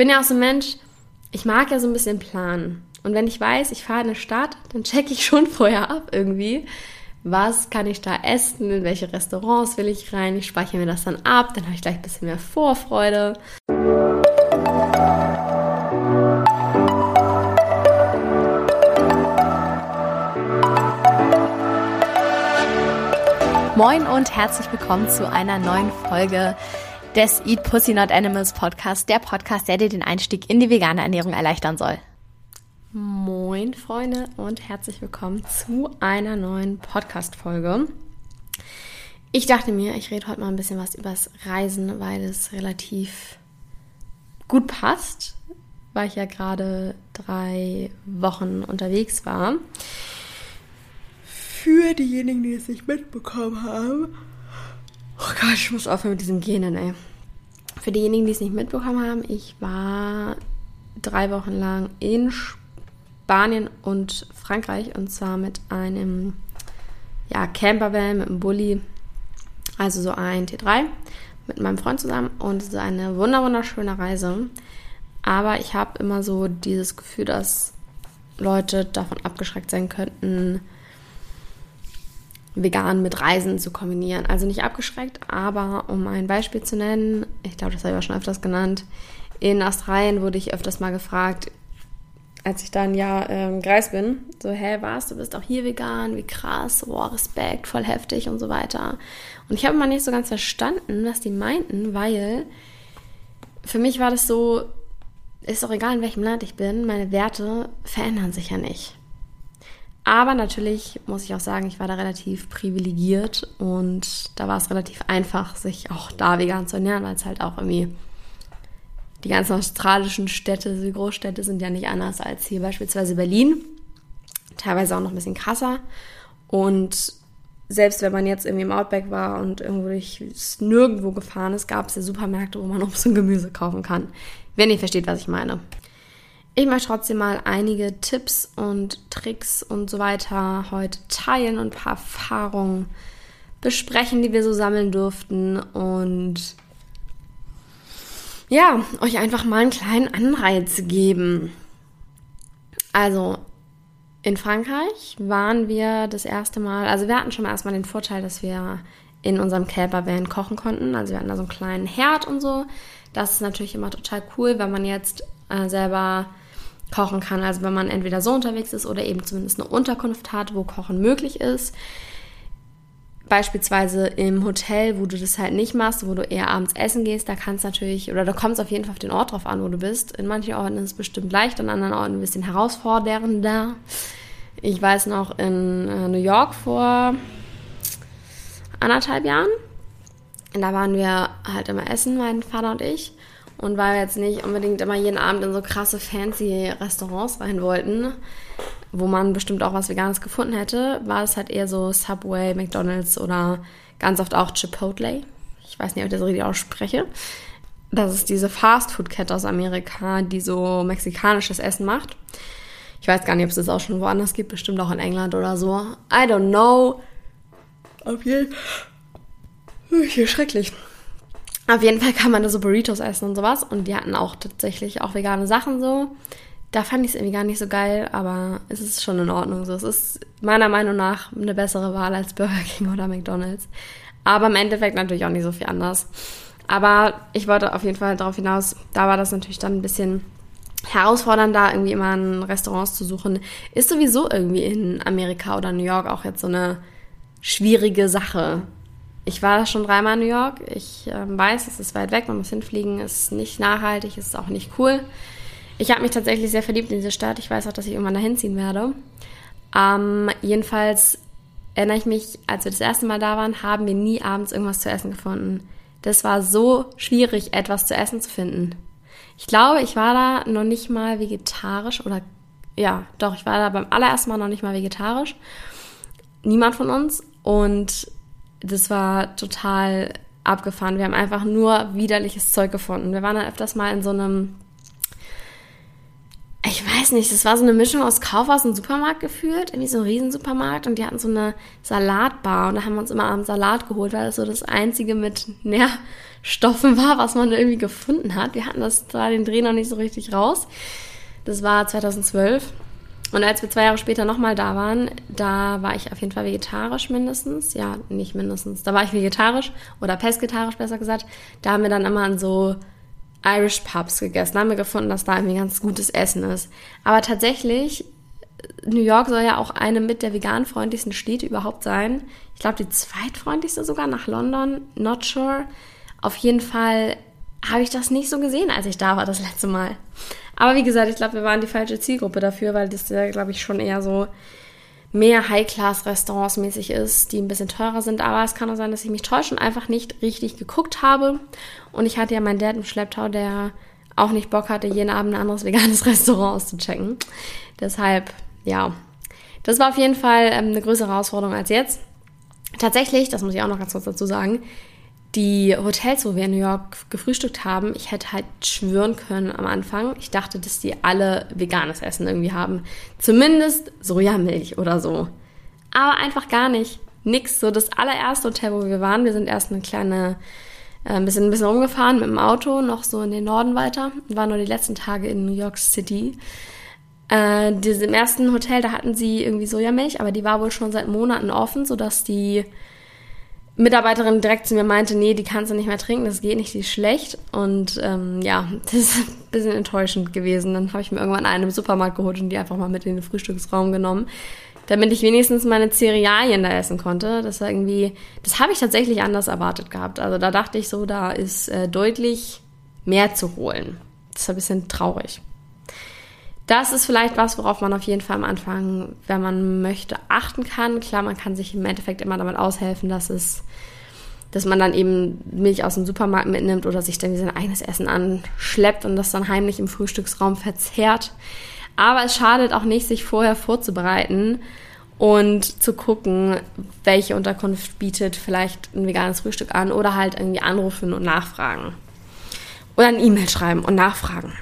bin ja auch so ein Mensch, ich mag ja so ein bisschen planen. Und wenn ich weiß, ich fahre in eine Stadt, dann checke ich schon vorher ab irgendwie. Was kann ich da essen? In welche Restaurants will ich rein? Ich speichere mir das dann ab. Dann habe ich gleich ein bisschen mehr Vorfreude. Moin und herzlich willkommen zu einer neuen Folge des Eat Pussy Not Animals Podcast, der Podcast, der dir den Einstieg in die vegane Ernährung erleichtern soll. Moin Freunde und herzlich willkommen zu einer neuen Podcast-Folge. Ich dachte mir, ich rede heute mal ein bisschen was übers Reisen, weil es relativ gut passt, weil ich ja gerade drei Wochen unterwegs war. Für diejenigen, die es nicht mitbekommen haben, Oh Gott, ich muss aufhören mit diesem Genen, ey. Für diejenigen, die es nicht mitbekommen haben, ich war drei Wochen lang in Spanien und Frankreich und zwar mit einem ja, Campervan, mit einem Bulli, also so ein T3 mit meinem Freund zusammen und es ist eine wunderschöne Reise. Aber ich habe immer so dieses Gefühl, dass Leute davon abgeschreckt sein könnten, vegan mit Reisen zu kombinieren. Also nicht abgeschreckt, aber um ein Beispiel zu nennen, ich glaube, das habe ich auch schon öfters genannt, in Australien wurde ich öfters mal gefragt, als ich dann ja ähm, gereist bin, so, hä, was, du bist auch hier vegan, wie krass, wow, Respekt, voll heftig und so weiter. Und ich habe mal nicht so ganz verstanden, was die meinten, weil für mich war das so, ist doch egal, in welchem Land ich bin, meine Werte verändern sich ja nicht. Aber natürlich muss ich auch sagen, ich war da relativ privilegiert und da war es relativ einfach, sich auch da vegan zu ernähren, weil es halt auch irgendwie die ganzen australischen Städte, die Großstädte sind ja nicht anders als hier beispielsweise Berlin. Teilweise auch noch ein bisschen krasser. Und selbst wenn man jetzt irgendwie im Outback war und irgendwo durch nirgendwo gefahren ist, gab es ja Supermärkte, wo man Obst und Gemüse kaufen kann. Wenn ihr versteht, was ich meine. Ich möchte trotzdem mal einige Tipps und Tricks und so weiter heute teilen und ein paar Erfahrungen besprechen, die wir so sammeln durften und ja, euch einfach mal einen kleinen Anreiz geben. Also in Frankreich waren wir das erste Mal, also wir hatten schon mal erstmal den Vorteil, dass wir in unserem Campervan kochen konnten. Also wir hatten da so einen kleinen Herd und so. Das ist natürlich immer total cool, wenn man jetzt äh, selber kochen kann. Also wenn man entweder so unterwegs ist oder eben zumindest eine Unterkunft hat, wo Kochen möglich ist. Beispielsweise im Hotel, wo du das halt nicht machst, wo du eher abends essen gehst, da kannst natürlich, oder da kommt es auf jeden Fall auf den Ort drauf an, wo du bist. In manchen Orten ist es bestimmt leicht, in anderen Orten ein bisschen herausfordernder. Ich weiß noch in äh, New York vor anderthalb Jahren. da waren wir halt immer essen, mein Vater und ich und weil wir jetzt nicht unbedingt immer jeden Abend in so krasse fancy Restaurants rein wollten, wo man bestimmt auch was Veganes gefunden hätte, war es halt eher so Subway, McDonald's oder ganz oft auch Chipotle. Ich weiß nicht, ob ich das richtig ausspreche. Das ist diese Fastfood-Kette aus Amerika, die so mexikanisches Essen macht. Ich weiß gar nicht, ob es das auch schon woanders gibt, bestimmt auch in England oder so. I don't know. Auf jeden Fall. Hier schrecklich. Auf jeden Fall kann man da so Burritos essen und sowas. Und die hatten auch tatsächlich auch vegane Sachen so. Da fand ich es irgendwie gar nicht so geil, aber es ist schon in Ordnung so. Es ist meiner Meinung nach eine bessere Wahl als Burger King oder McDonald's. Aber im Endeffekt natürlich auch nicht so viel anders. Aber ich wollte auf jeden Fall darauf hinaus, da war das natürlich dann ein bisschen herausfordernd, da irgendwie immer in Restaurants zu suchen. Ist sowieso irgendwie in Amerika oder New York auch jetzt so eine schwierige Sache ich war schon dreimal in New York. Ich äh, weiß, es ist weit weg, man muss hinfliegen, ist nicht nachhaltig, ist auch nicht cool. Ich habe mich tatsächlich sehr verliebt in diese Stadt. Ich weiß auch, dass ich irgendwann dahin ziehen werde. Ähm, jedenfalls erinnere ich mich, als wir das erste Mal da waren, haben wir nie abends irgendwas zu essen gefunden. Das war so schwierig, etwas zu essen zu finden. Ich glaube, ich war da noch nicht mal vegetarisch oder ja, doch, ich war da beim allerersten Mal noch nicht mal vegetarisch. Niemand von uns. Und das war total abgefahren. Wir haben einfach nur widerliches Zeug gefunden. Wir waren dann öfters mal in so einem, ich weiß nicht, das war so eine Mischung aus Kaufhaus und Supermarkt gefühlt, irgendwie so ein Riesensupermarkt und die hatten so eine Salatbar und da haben wir uns immer abends Salat geholt, weil das so das einzige mit Nährstoffen war, was man irgendwie gefunden hat. Wir hatten das da den Dreh noch nicht so richtig raus. Das war 2012. Und als wir zwei Jahre später nochmal da waren, da war ich auf jeden Fall vegetarisch mindestens. Ja, nicht mindestens. Da war ich vegetarisch oder pesketarisch besser gesagt. Da haben wir dann immer an so Irish Pubs gegessen. Da haben wir gefunden, dass da irgendwie ganz gutes Essen ist. Aber tatsächlich, New York soll ja auch eine mit der veganfreundlichsten Städte überhaupt sein. Ich glaube, die zweitfreundlichste sogar nach London. Not sure. Auf jeden Fall habe ich das nicht so gesehen, als ich da war das letzte Mal. Aber wie gesagt, ich glaube, wir waren die falsche Zielgruppe dafür, weil das ja, glaube ich, schon eher so mehr High-Class-Restaurants mäßig ist, die ein bisschen teurer sind. Aber es kann auch sein, dass ich mich täusche und einfach nicht richtig geguckt habe. Und ich hatte ja meinen Dad im Schlepptau, der auch nicht Bock hatte, jeden Abend ein anderes veganes Restaurant auszuchecken. Deshalb, ja, das war auf jeden Fall ähm, eine größere Herausforderung als jetzt. Tatsächlich, das muss ich auch noch ganz kurz dazu sagen, die Hotels, wo wir in New York gefrühstückt haben, ich hätte halt schwören können am Anfang, ich dachte, dass die alle veganes Essen irgendwie haben. Zumindest Sojamilch oder so. Aber einfach gar nicht. Nix. So das allererste Hotel, wo wir waren, wir sind erst eine kleine, äh, bisschen, ein bisschen rumgefahren mit dem Auto, noch so in den Norden weiter. War nur die letzten Tage in New York City. Äh, Im ersten Hotel, da hatten sie irgendwie Sojamilch, aber die war wohl schon seit Monaten offen, sodass die Mitarbeiterin direkt zu mir meinte, nee, die kannst du nicht mehr trinken, das geht nicht, die ist schlecht. Und ähm, ja, das ist ein bisschen enttäuschend gewesen. Dann habe ich mir irgendwann einen im Supermarkt geholt und die einfach mal mit in den Frühstücksraum genommen, damit ich wenigstens meine Cerealien da essen konnte. Das war irgendwie, das habe ich tatsächlich anders erwartet gehabt. Also da dachte ich so, da ist äh, deutlich mehr zu holen. Das ist ein bisschen traurig. Das ist vielleicht was, worauf man auf jeden Fall am Anfang, wenn man möchte, achten kann. Klar, man kann sich im Endeffekt immer damit aushelfen, dass es, dass man dann eben Milch aus dem Supermarkt mitnimmt oder sich dann sein eigenes Essen anschleppt und das dann heimlich im Frühstücksraum verzehrt. Aber es schadet auch nicht, sich vorher vorzubereiten und zu gucken, welche Unterkunft bietet vielleicht ein veganes Frühstück an oder halt irgendwie anrufen und nachfragen. Oder ein E-Mail schreiben und nachfragen.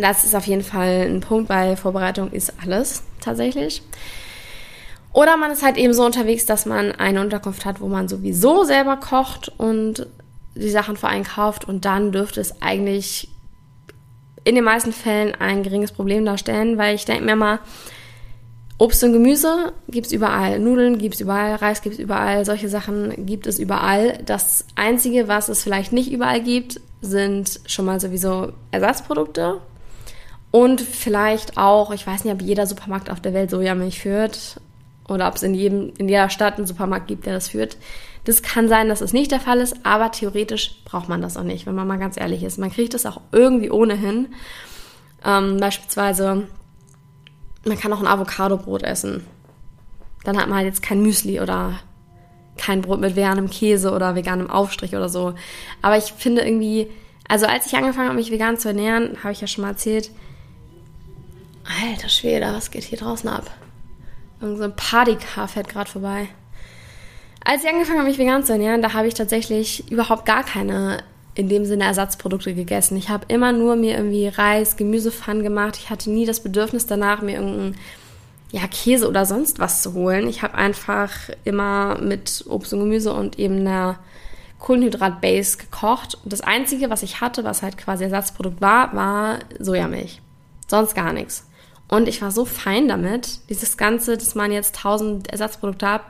Das ist auf jeden Fall ein Punkt, weil Vorbereitung ist alles tatsächlich. Oder man ist halt eben so unterwegs, dass man eine Unterkunft hat, wo man sowieso selber kocht und die Sachen vereinkauft und dann dürfte es eigentlich in den meisten Fällen ein geringes Problem darstellen, weil ich denke mir mal, Obst und Gemüse gibt es überall, Nudeln gibt es überall, Reis gibt es überall, solche Sachen gibt es überall. Das Einzige, was es vielleicht nicht überall gibt, sind schon mal sowieso Ersatzprodukte, und vielleicht auch, ich weiß nicht, ob jeder Supermarkt auf der Welt Sojamilch führt oder ob es in, jedem, in jeder Stadt einen Supermarkt gibt, der das führt. Das kann sein, dass es nicht der Fall ist, aber theoretisch braucht man das auch nicht, wenn man mal ganz ehrlich ist. Man kriegt das auch irgendwie ohnehin. Ähm, beispielsweise, man kann auch ein Avocado-Brot essen. Dann hat man halt jetzt kein Müsli oder kein Brot mit veganem Käse oder veganem Aufstrich oder so. Aber ich finde irgendwie, also als ich angefangen habe, mich vegan zu ernähren, habe ich ja schon mal erzählt, Alter Schwede, was geht hier draußen ab? Irgend so ein Partycar fährt gerade vorbei. Als ich angefangen habe, mich vegan zu ernähren, da habe ich tatsächlich überhaupt gar keine in dem Sinne Ersatzprodukte gegessen. Ich habe immer nur mir irgendwie Reis, Gemüsepfannen gemacht. Ich hatte nie das Bedürfnis danach, mir irgendeinen ja, Käse oder sonst was zu holen. Ich habe einfach immer mit Obst und Gemüse und eben einer Kohlenhydrat-Base gekocht. Und das Einzige, was ich hatte, was halt quasi Ersatzprodukt war, war Sojamilch. Sonst gar nichts. Und ich war so fein damit. Dieses Ganze, dass man jetzt tausend Ersatzprodukte hat,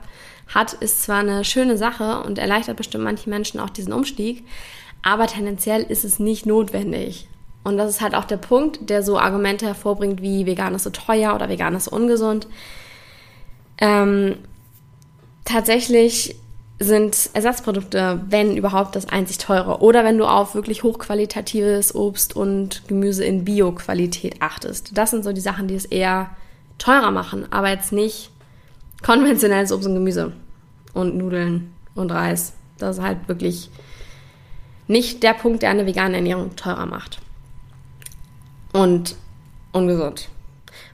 hat, ist zwar eine schöne Sache und erleichtert bestimmt manchen Menschen auch diesen Umstieg, aber tendenziell ist es nicht notwendig. Und das ist halt auch der Punkt, der so Argumente hervorbringt wie vegan ist so teuer oder vegan ist so ungesund. Ähm, tatsächlich sind Ersatzprodukte, wenn überhaupt, das einzig teure. Oder wenn du auf wirklich hochqualitatives Obst und Gemüse in Bio-Qualität achtest. Das sind so die Sachen, die es eher teurer machen, aber jetzt nicht konventionelles Obst und Gemüse und Nudeln und Reis. Das ist halt wirklich nicht der Punkt, der eine vegane Ernährung teurer macht. Und ungesund.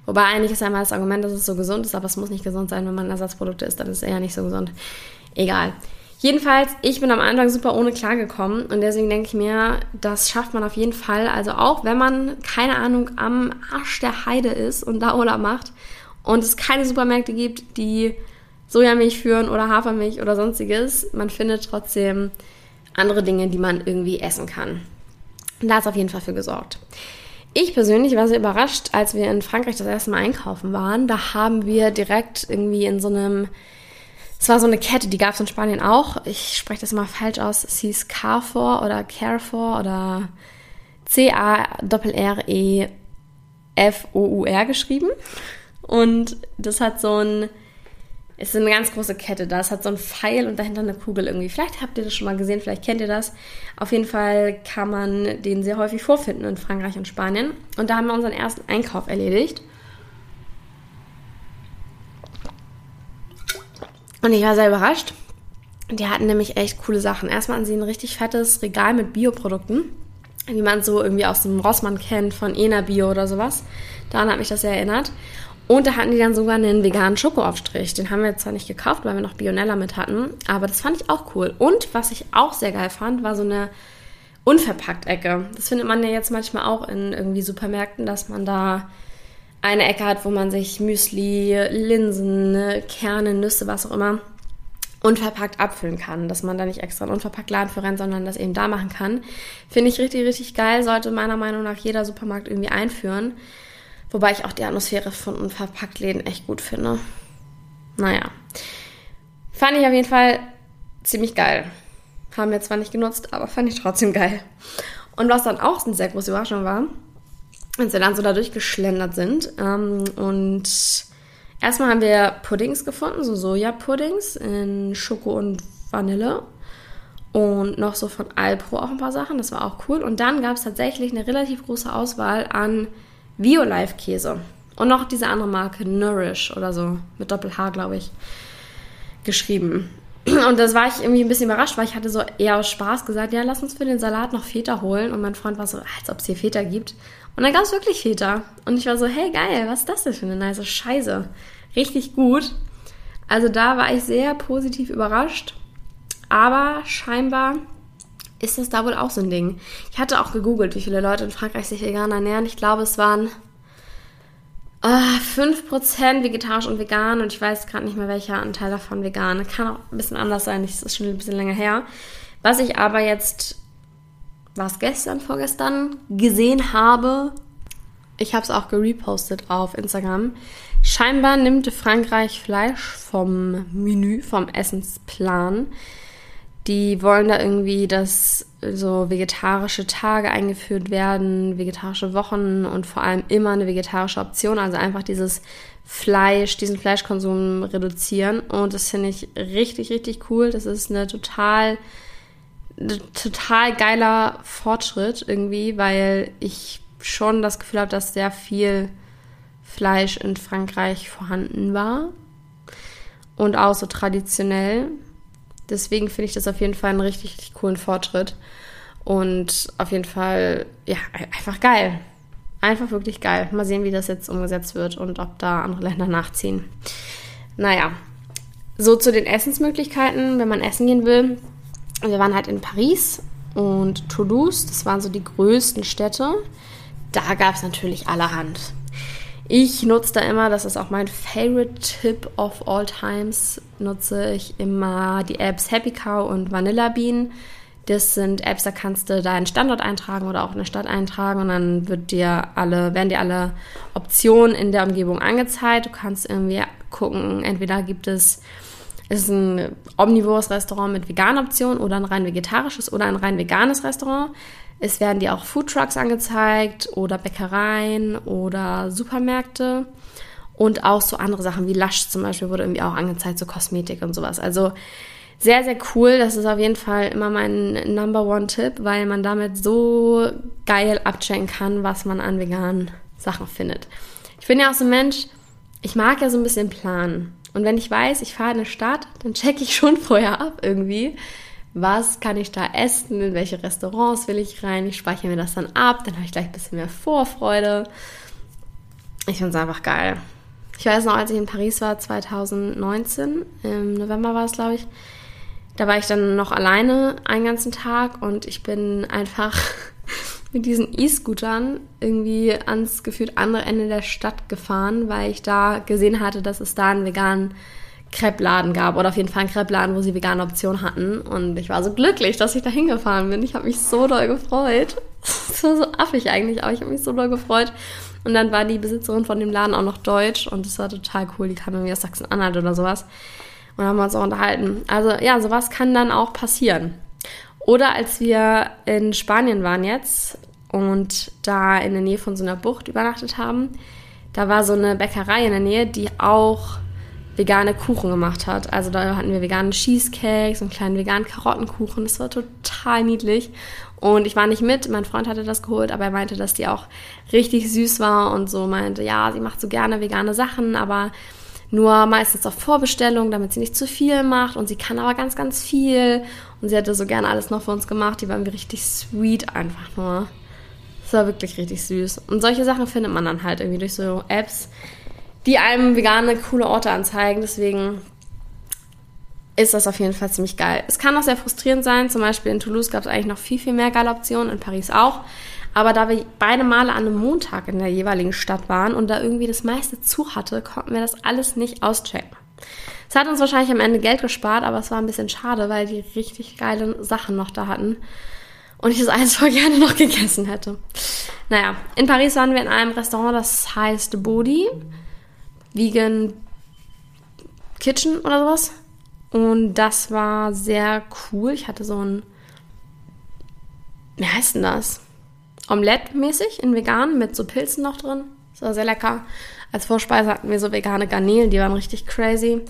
Wobei eigentlich ist einmal das Argument, dass es so gesund ist, aber es muss nicht gesund sein, wenn man Ersatzprodukte isst, dann ist es eher nicht so gesund. Egal. Jedenfalls, ich bin am Anfang super ohne klargekommen und deswegen denke ich mir, das schafft man auf jeden Fall. Also auch wenn man, keine Ahnung, am Arsch der Heide ist und da Urlaub macht und es keine Supermärkte gibt, die Sojamilch führen oder Hafermilch oder sonstiges, man findet trotzdem andere Dinge, die man irgendwie essen kann. Und da ist auf jeden Fall für gesorgt. Ich persönlich war sehr überrascht, als wir in Frankreich das erste Mal einkaufen waren. Da haben wir direkt irgendwie in so einem es war so eine Kette, die gab es in Spanien auch. Ich spreche das mal falsch aus. Es hieß Carrefour oder Carrefour oder C-A-R-E-F-O-U-R geschrieben. Und das hat so ein, es ist eine ganz große Kette da. Es hat so ein Pfeil und dahinter eine Kugel irgendwie. Vielleicht habt ihr das schon mal gesehen, vielleicht kennt ihr das. Auf jeden Fall kann man den sehr häufig vorfinden in Frankreich und Spanien. Und da haben wir unseren ersten Einkauf erledigt. Und ich war sehr überrascht. Die hatten nämlich echt coole Sachen. Erstmal hatten sie ein richtig fettes Regal mit Bioprodukten, wie man so irgendwie aus dem Rossmann kennt, von Ena Bio oder sowas. Daran hat mich das sehr erinnert. Und da hatten die dann sogar einen veganen Schokoaufstrich. Den haben wir zwar nicht gekauft, weil wir noch Bionella mit hatten, aber das fand ich auch cool. Und was ich auch sehr geil fand, war so eine Unverpackt-Ecke. Das findet man ja jetzt manchmal auch in irgendwie Supermärkten, dass man da eine Ecke hat, wo man sich Müsli, Linsen, Kerne, Nüsse, was auch immer unverpackt abfüllen kann, dass man da nicht extra einen unverpackt Laden für rennt, sondern das eben da machen kann. Finde ich richtig, richtig geil, sollte meiner Meinung nach jeder Supermarkt irgendwie einführen. Wobei ich auch die Atmosphäre von unverpackt Läden echt gut finde. Naja. Fand ich auf jeden Fall ziemlich geil. Haben wir zwar nicht genutzt, aber fand ich trotzdem geil. Und was dann auch eine sehr große Überraschung war, als wir dann so da durchgeschlendert sind. Ähm, und erstmal haben wir Puddings gefunden, so Soja-Puddings in Schoko und Vanille. Und noch so von Alpro auch ein paar Sachen, das war auch cool. Und dann gab es tatsächlich eine relativ große Auswahl an Violife-Käse. Und noch diese andere Marke, Nourish oder so, mit Doppel-H, glaube ich, geschrieben. Und das war ich irgendwie ein bisschen überrascht, weil ich hatte so eher aus Spaß gesagt, ja, lass uns für den Salat noch Feta holen. Und mein Freund war so, als ob es hier Feta gibt. Und dann gab es wirklich Feta. Und ich war so, hey geil, was ist das denn für eine nice Scheiße? Richtig gut. Also da war ich sehr positiv überrascht. Aber scheinbar ist das da wohl auch so ein Ding. Ich hatte auch gegoogelt, wie viele Leute in Frankreich sich vegan ernähren. Ich glaube, es waren äh, 5% vegetarisch und vegan. Und ich weiß gerade nicht mehr, welcher Anteil davon vegan. Kann auch ein bisschen anders sein. Das ist schon ein bisschen länger her. Was ich aber jetzt war es gestern, vorgestern, gesehen habe. Ich habe es auch gerepostet auf Instagram. Scheinbar nimmt Frankreich Fleisch vom Menü, vom Essensplan. Die wollen da irgendwie, dass so vegetarische Tage eingeführt werden, vegetarische Wochen und vor allem immer eine vegetarische Option. Also einfach dieses Fleisch, diesen Fleischkonsum reduzieren. Und das finde ich richtig, richtig cool. Das ist eine total total geiler Fortschritt irgendwie, weil ich schon das Gefühl habe, dass sehr viel Fleisch in Frankreich vorhanden war und auch so traditionell. Deswegen finde ich das auf jeden Fall einen richtig, richtig coolen Fortschritt und auf jeden Fall, ja, einfach geil. Einfach wirklich geil. Mal sehen, wie das jetzt umgesetzt wird und ob da andere Länder nachziehen. Naja, so zu den Essensmöglichkeiten, wenn man essen gehen will wir waren halt in Paris und Toulouse, das waren so die größten Städte. Da gab es natürlich allerhand. Ich nutze da immer, das ist auch mein Favorite Tip of all times, nutze ich immer die Apps Happy Cow und Vanilla Bean. Das sind Apps, da kannst du deinen Standort eintragen oder auch eine Stadt eintragen und dann wird dir alle, werden dir alle Optionen in der Umgebung angezeigt. Du kannst irgendwie gucken, entweder gibt es es ist ein omnivores Restaurant mit veganer Option oder ein rein vegetarisches oder ein rein veganes Restaurant. Es werden dir auch Foodtrucks angezeigt oder Bäckereien oder Supermärkte und auch so andere Sachen wie Lush zum Beispiel wurde irgendwie auch angezeigt, so Kosmetik und sowas. Also sehr, sehr cool. Das ist auf jeden Fall immer mein Number One Tipp, weil man damit so geil abchecken kann, was man an veganen Sachen findet. Ich bin ja auch so ein Mensch, ich mag ja so ein bisschen planen. Und wenn ich weiß, ich fahre in eine Stadt, dann checke ich schon vorher ab irgendwie, was kann ich da essen, in welche Restaurants will ich rein. Ich speichere mir das dann ab, dann habe ich gleich ein bisschen mehr Vorfreude. Ich finde es einfach geil. Ich weiß noch, als ich in Paris war, 2019, im November war es, glaube ich, Da war ich dann noch alleine einen ganzen Tag und ich bin einfach mit diesen E-Scootern irgendwie ans gefühlt andere Ende der Stadt gefahren, weil ich da gesehen hatte, dass es da einen veganen Crepe-Laden gab oder auf jeden Fall einen Crepe-Laden, wo sie vegane Optionen hatten. Und ich war so glücklich, dass ich da hingefahren bin. Ich habe mich so doll gefreut. Das war so affig eigentlich, aber ich habe mich so doll gefreut. Und dann war die Besitzerin von dem Laden auch noch deutsch und das war total cool. Die kam irgendwie aus Sachsen-Anhalt oder sowas. Und haben wir uns auch unterhalten. Also ja, sowas kann dann auch passieren. Oder als wir in Spanien waren jetzt und da in der Nähe von so einer Bucht übernachtet haben, da war so eine Bäckerei in der Nähe, die auch vegane Kuchen gemacht hat. Also da hatten wir veganen Cheesecakes und kleinen veganen Karottenkuchen. Das war total niedlich. Und ich war nicht mit, mein Freund hatte das geholt, aber er meinte, dass die auch richtig süß war und so meinte, ja, sie macht so gerne vegane Sachen, aber nur meistens auf Vorbestellung, damit sie nicht zu viel macht. Und sie kann aber ganz, ganz viel. Und sie hatte so gerne alles noch für uns gemacht. Die waren richtig sweet einfach nur. Das war wirklich richtig süß. Und solche Sachen findet man dann halt irgendwie durch so Apps, die einem vegane, coole Orte anzeigen. Deswegen ist das auf jeden Fall ziemlich geil. Es kann auch sehr frustrierend sein. Zum Beispiel in Toulouse gab es eigentlich noch viel, viel mehr geile Optionen, in Paris auch. Aber da wir beide Male an einem Montag in der jeweiligen Stadt waren und da irgendwie das meiste zu hatte, konnten wir das alles nicht auschecken. Es hat uns wahrscheinlich am Ende Geld gespart, aber es war ein bisschen schade, weil die richtig geile Sachen noch da hatten. Und ich das eins voll gerne noch gegessen hätte. Naja, in Paris waren wir in einem Restaurant, das heißt Bodi. Vegan Kitchen oder sowas. Und das war sehr cool. Ich hatte so ein, wie heißt denn das? Omelette-mäßig in vegan mit so Pilzen noch drin. Das war sehr lecker. Als Vorspeise hatten wir so vegane Garnelen, die waren richtig crazy.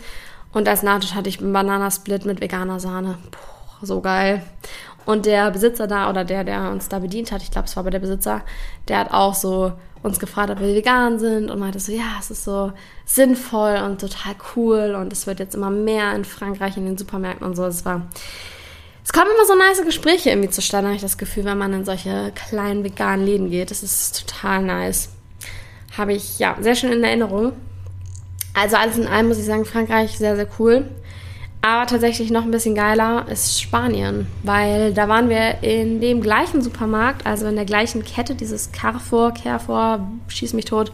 Und als Nachtisch hatte ich einen Bananasplit mit veganer Sahne. Puh, so geil. Und der Besitzer da oder der, der uns da bedient hat, ich glaube, es war aber der Besitzer, der hat auch so uns gefragt, ob wir vegan sind und meinte so, ja, es ist so sinnvoll und total cool und es wird jetzt immer mehr in Frankreich in den Supermärkten und so. Es war, es kommen immer so nice Gespräche irgendwie zustande, habe ich das Gefühl, wenn man in solche kleinen veganen Läden geht. Das ist total nice. Habe ich, ja, sehr schön in Erinnerung. Also alles in allem muss ich sagen, Frankreich sehr, sehr cool. Aber tatsächlich noch ein bisschen geiler ist Spanien, weil da waren wir in dem gleichen Supermarkt, also in der gleichen Kette, dieses Carrefour, Carrefour, schieß mich tot.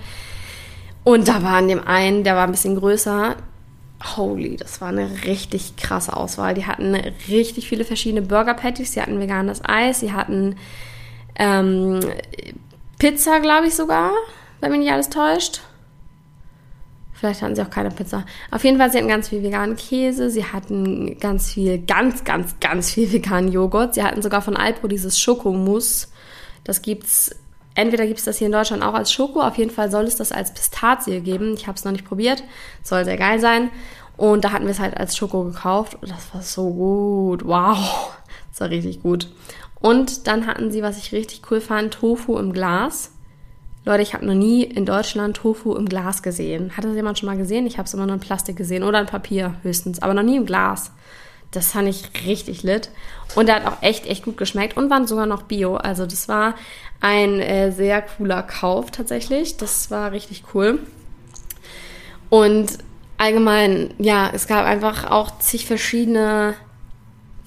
Und da war in dem einen, der war ein bisschen größer. Holy, das war eine richtig krasse Auswahl. Die hatten richtig viele verschiedene Burger Patties, sie hatten veganes Eis, sie hatten ähm, Pizza, glaube ich sogar, wenn mich nicht alles täuscht. Vielleicht hatten sie auch keine Pizza. Auf jeden Fall, sie hatten ganz viel veganen Käse, sie hatten ganz viel, ganz, ganz, ganz viel veganen Joghurt. Sie hatten sogar von Alpro dieses Schokomousse. Das gibt's, entweder gibt es das hier in Deutschland auch als Schoko, auf jeden Fall soll es das als Pistazie geben. Ich habe es noch nicht probiert, soll sehr geil sein. Und da hatten wir es halt als Schoko gekauft und das war so gut. Wow, das war richtig gut. Und dann hatten sie, was ich richtig cool fand, Tofu im Glas. Leute, ich habe noch nie in Deutschland Tofu im Glas gesehen. Hat das jemand schon mal gesehen? Ich habe es immer nur in Plastik gesehen oder in Papier höchstens, aber noch nie im Glas. Das fand ich richtig lit. Und der hat auch echt, echt gut geschmeckt und waren sogar noch Bio. Also das war ein äh, sehr cooler Kauf tatsächlich. Das war richtig cool. Und allgemein, ja, es gab einfach auch zig verschiedene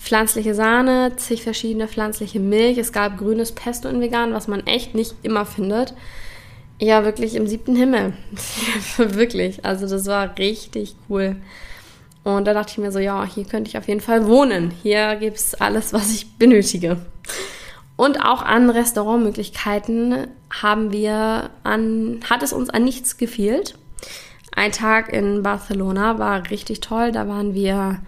pflanzliche Sahne, zig verschiedene pflanzliche Milch. Es gab grünes Pesto in vegan, was man echt nicht immer findet. Ja, wirklich im siebten Himmel. wirklich. Also das war richtig cool. Und da dachte ich mir so, ja, hier könnte ich auf jeden Fall wohnen. Hier gibt es alles, was ich benötige. Und auch an Restaurantmöglichkeiten haben wir an, hat es uns an nichts gefehlt. Ein Tag in Barcelona war richtig toll. Da waren wir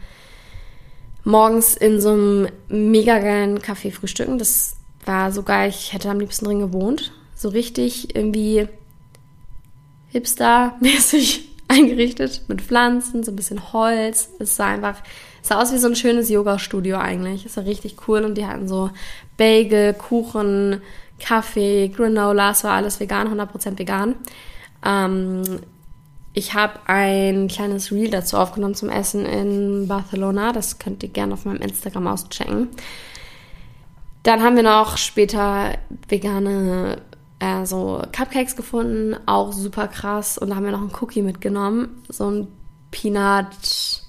morgens in so einem mega geilen Café frühstücken. Das war so geil, ich hätte am liebsten drin gewohnt. So richtig irgendwie hipster-mäßig eingerichtet mit Pflanzen, so ein bisschen Holz. Es sah einfach, es sah aus wie so ein schönes Yoga-Studio eigentlich. Es war richtig cool und die hatten so Bagel, Kuchen, Kaffee, Granola, es war alles vegan, 100% vegan. Ähm, ich habe ein kleines Reel dazu aufgenommen zum Essen in Barcelona. Das könnt ihr gerne auf meinem Instagram auschecken. Dann haben wir noch später vegane äh, so Cupcakes gefunden, auch super krass. Und da haben wir noch einen Cookie mitgenommen, so ein Peanut,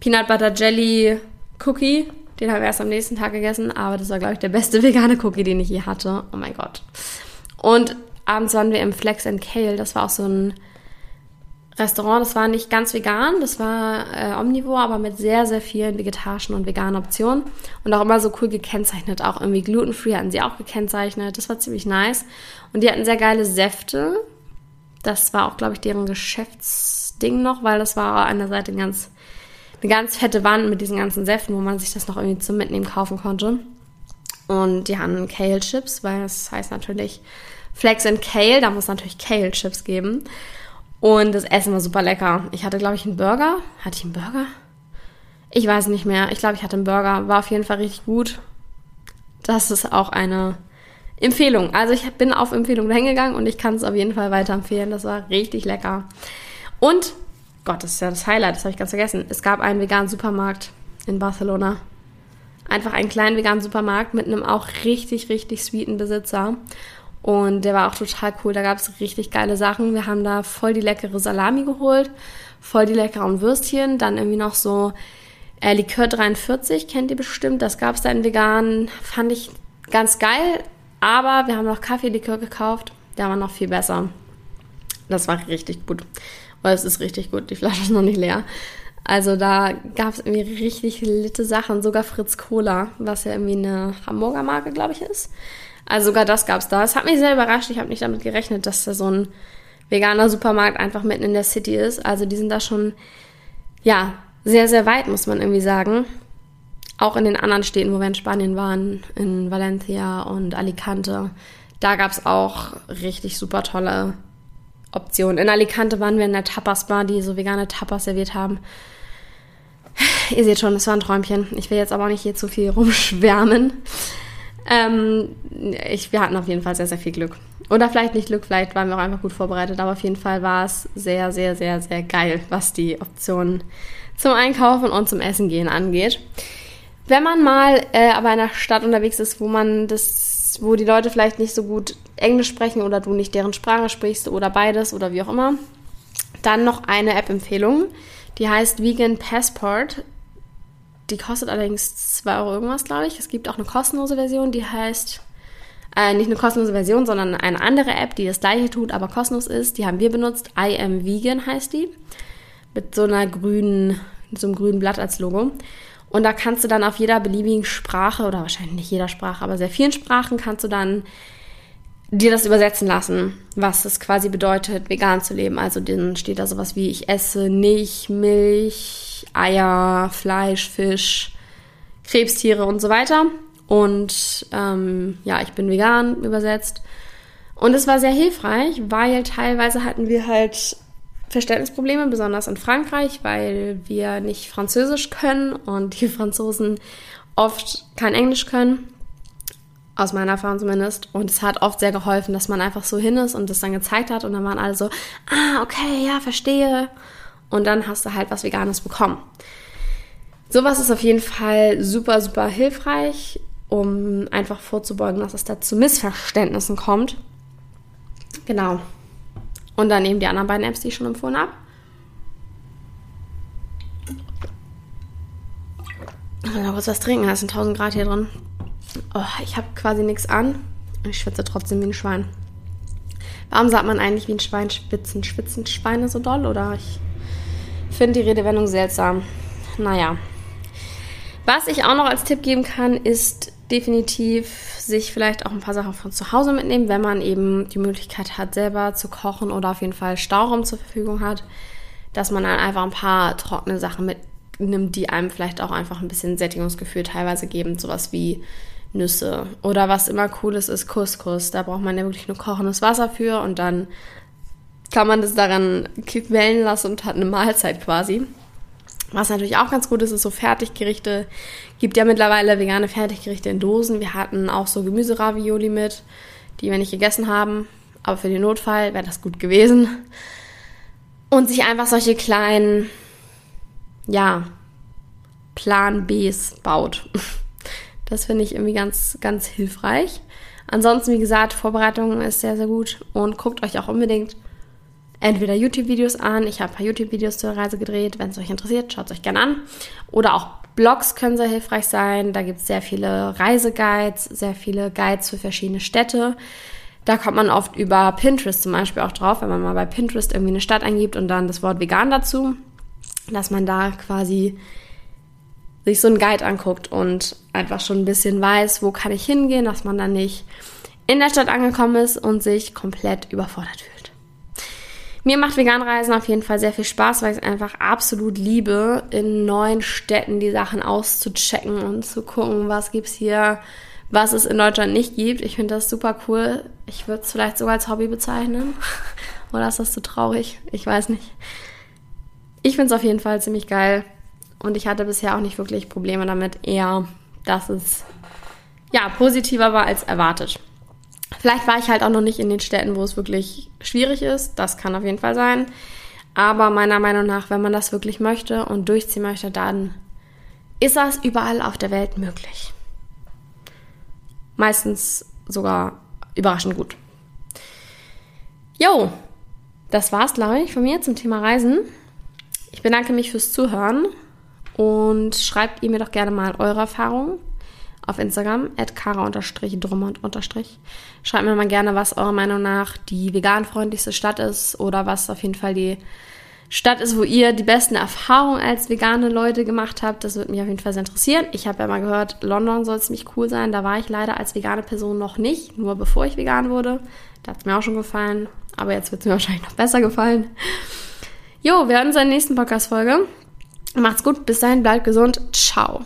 Peanut Butter Jelly Cookie. Den haben wir erst am nächsten Tag gegessen, aber das war, glaube ich, der beste vegane Cookie, den ich je hatte. Oh mein Gott. Und abends waren wir im Flex and Kale. Das war auch so ein Restaurant. Das war nicht ganz vegan, das war äh, omnivor, aber mit sehr, sehr vielen vegetarischen und veganen Optionen. Und auch immer so cool gekennzeichnet. Auch irgendwie glutenfree hatten sie auch gekennzeichnet. Das war ziemlich nice. Und die hatten sehr geile Säfte. Das war auch, glaube ich, deren Geschäftsding noch, weil das war an der Seite ganz eine ganz fette Wand mit diesen ganzen Säften, wo man sich das noch irgendwie zum Mitnehmen kaufen konnte. Und die haben Kale Chips, weil es heißt natürlich Flex and Kale, da muss natürlich Kale Chips geben. Und das Essen war super lecker. Ich hatte, glaube ich, einen Burger. Hatte ich einen Burger? Ich weiß nicht mehr. Ich glaube, ich hatte einen Burger. War auf jeden Fall richtig gut. Das ist auch eine Empfehlung. Also ich bin auf Empfehlung hingegangen und ich kann es auf jeden Fall weiterempfehlen. Das war richtig lecker. Und Gott, das ist ja das Highlight, das habe ich ganz vergessen. Es gab einen veganen Supermarkt in Barcelona. Einfach einen kleinen veganen Supermarkt mit einem auch richtig, richtig sweeten Besitzer. Und der war auch total cool. Da gab es richtig geile Sachen. Wir haben da voll die leckere Salami geholt, voll die leckeren Würstchen, dann irgendwie noch so äh, Likör 43, kennt ihr bestimmt. Das gab es da in vegan. Fand ich ganz geil. Aber wir haben noch Kaffeelikör gekauft. Der war noch viel besser. Das war richtig gut weil es ist richtig gut. Die Flasche ist noch nicht leer. Also da gab es irgendwie richtig litte Sachen, sogar Fritz Cola, was ja irgendwie eine Hamburger Marke, glaube ich, ist. Also sogar das gab es da. Es hat mich sehr überrascht. Ich habe nicht damit gerechnet, dass da so ein veganer Supermarkt einfach mitten in der City ist. Also die sind da schon, ja, sehr, sehr weit, muss man irgendwie sagen. Auch in den anderen Städten, wo wir in Spanien waren, in Valencia und Alicante, da gab es auch richtig super tolle Option. In Alicante waren wir in der Tapas-Bar, die so vegane Tapas serviert haben. Ihr seht schon, es war ein Träumchen. Ich will jetzt aber auch nicht hier zu viel rumschwärmen. Ähm, ich, wir hatten auf jeden Fall sehr, sehr viel Glück. Oder vielleicht nicht Glück, vielleicht waren wir auch einfach gut vorbereitet, aber auf jeden Fall war es sehr, sehr, sehr, sehr geil, was die Optionen zum Einkaufen und zum Essen gehen angeht. Wenn man mal äh, aber in einer Stadt unterwegs ist, wo man das wo die Leute vielleicht nicht so gut Englisch sprechen oder du nicht deren Sprache sprichst oder beides oder wie auch immer. Dann noch eine App-Empfehlung, die heißt Vegan Passport. Die kostet allerdings 2 Euro irgendwas, glaube ich. Es gibt auch eine kostenlose Version, die heißt, äh, nicht eine kostenlose Version, sondern eine andere App, die das gleiche tut, aber kostenlos ist. Die haben wir benutzt. I am Vegan heißt die. Mit so einer grünen, so einem grünen Blatt als Logo. Und da kannst du dann auf jeder beliebigen Sprache oder wahrscheinlich nicht jeder Sprache, aber sehr vielen Sprachen kannst du dann dir das übersetzen lassen, was es quasi bedeutet, vegan zu leben. Also dann steht da sowas wie ich esse nicht Milch, Eier, Fleisch, Fisch, Krebstiere und so weiter. Und ähm, ja, ich bin vegan übersetzt. Und es war sehr hilfreich, weil teilweise hatten wir halt Verständnisprobleme, besonders in Frankreich, weil wir nicht Französisch können und die Franzosen oft kein Englisch können. Aus meiner Erfahrung zumindest. Und es hat oft sehr geholfen, dass man einfach so hin ist und das dann gezeigt hat. Und dann waren alle so, ah, okay, ja, verstehe. Und dann hast du halt was Veganes bekommen. Sowas ist auf jeden Fall super, super hilfreich, um einfach vorzubeugen, dass es da zu Missverständnissen kommt. Genau. Und dann eben die anderen beiden Apps, die ich schon empfohlen habe. Ich will noch kurz was trinken, es sind 1000 Grad hier drin. Oh, ich habe quasi nichts an und ich schwitze trotzdem wie ein Schwein. Warum sagt man eigentlich wie ein Schwein schwitzen? Schwitzen Schweine so doll? Oder ich finde die Redewendung seltsam. Naja. Was ich auch noch als Tipp geben kann, ist definitiv sich vielleicht auch ein paar Sachen von zu Hause mitnehmen, wenn man eben die Möglichkeit hat, selber zu kochen oder auf jeden Fall Stauraum zur Verfügung hat, dass man dann einfach ein paar trockene Sachen mitnimmt, die einem vielleicht auch einfach ein bisschen Sättigungsgefühl teilweise geben, sowas wie Nüsse oder was immer cooles ist, Couscous. Da braucht man ja wirklich nur kochendes Wasser für und dann kann man das daran quellen lassen und hat eine Mahlzeit quasi. Was natürlich auch ganz gut ist, ist so Fertiggerichte. Gibt ja mittlerweile vegane Fertiggerichte in Dosen. Wir hatten auch so Gemüseravioli mit, die wir nicht gegessen haben. Aber für den Notfall wäre das gut gewesen. Und sich einfach solche kleinen, ja, Plan Bs baut. Das finde ich irgendwie ganz, ganz hilfreich. Ansonsten, wie gesagt, Vorbereitung ist sehr, sehr gut. Und guckt euch auch unbedingt entweder YouTube-Videos an. Ich habe ein paar YouTube-Videos zur Reise gedreht. Wenn es euch interessiert, schaut es euch gerne an. Oder auch Blogs können sehr hilfreich sein. Da gibt es sehr viele Reiseguides, sehr viele Guides für verschiedene Städte. Da kommt man oft über Pinterest zum Beispiel auch drauf, wenn man mal bei Pinterest irgendwie eine Stadt eingibt und dann das Wort vegan dazu, dass man da quasi sich so einen Guide anguckt und einfach schon ein bisschen weiß, wo kann ich hingehen, dass man dann nicht in der Stadt angekommen ist und sich komplett überfordert fühlt. Mir macht Veganreisen auf jeden Fall sehr viel Spaß, weil ich es einfach absolut liebe, in neuen Städten die Sachen auszuchecken und zu gucken, was gibt's hier, was es in Deutschland nicht gibt. Ich finde das super cool. Ich würde es vielleicht sogar als Hobby bezeichnen. Oder ist das zu traurig? Ich weiß nicht. Ich finde es auf jeden Fall ziemlich geil. Und ich hatte bisher auch nicht wirklich Probleme damit. Eher, dass es ja positiver war als erwartet. Vielleicht war ich halt auch noch nicht in den Städten, wo es wirklich schwierig ist. Das kann auf jeden Fall sein. Aber meiner Meinung nach, wenn man das wirklich möchte und durchziehen möchte, dann ist das überall auf der Welt möglich. Meistens sogar überraschend gut. Jo, das war's, glaube ich, von mir zum Thema Reisen. Ich bedanke mich fürs Zuhören und schreibt ihr mir doch gerne mal eure Erfahrungen auf Instagram, at kara-drummond- Schreibt mir mal gerne, was eurer Meinung nach die veganfreundlichste Stadt ist oder was auf jeden Fall die Stadt ist, wo ihr die besten Erfahrungen als vegane Leute gemacht habt. Das würde mich auf jeden Fall sehr interessieren. Ich habe ja mal gehört, London soll ziemlich cool sein. Da war ich leider als vegane Person noch nicht, nur bevor ich vegan wurde. Da hat es mir auch schon gefallen, aber jetzt wird es mir wahrscheinlich noch besser gefallen. Jo, wir hören uns in der nächsten Podcast-Folge. Macht's gut, bis dahin, bleibt gesund. Ciao.